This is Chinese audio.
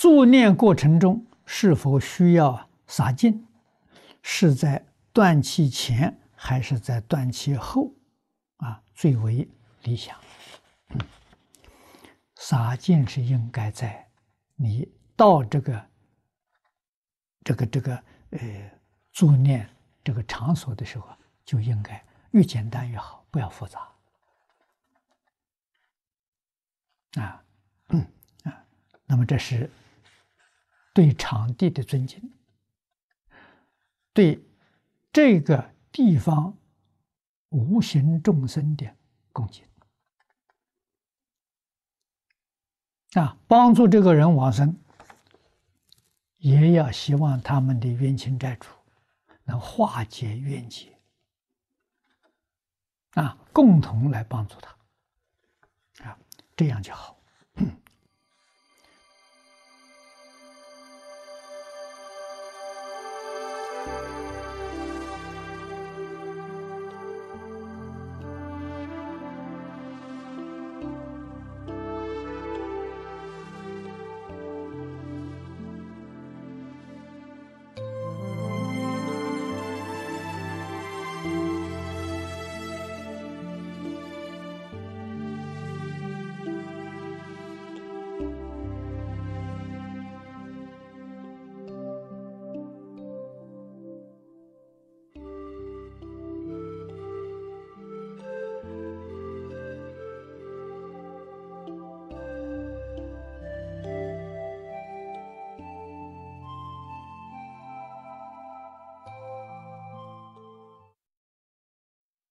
助念过程中是否需要洒净？是在断气前还是在断气后？啊，最为理想。洒净是应该在你到这个这个这个呃助念这个场所的时候，就应该越简单越好，不要复杂。啊，嗯啊，那么这是。对场地的尊敬，对这个地方无形众生的恭敬。啊，帮助这个人往生，也要希望他们的冤亲债主能化解冤结。啊，共同来帮助他。啊，这样就好。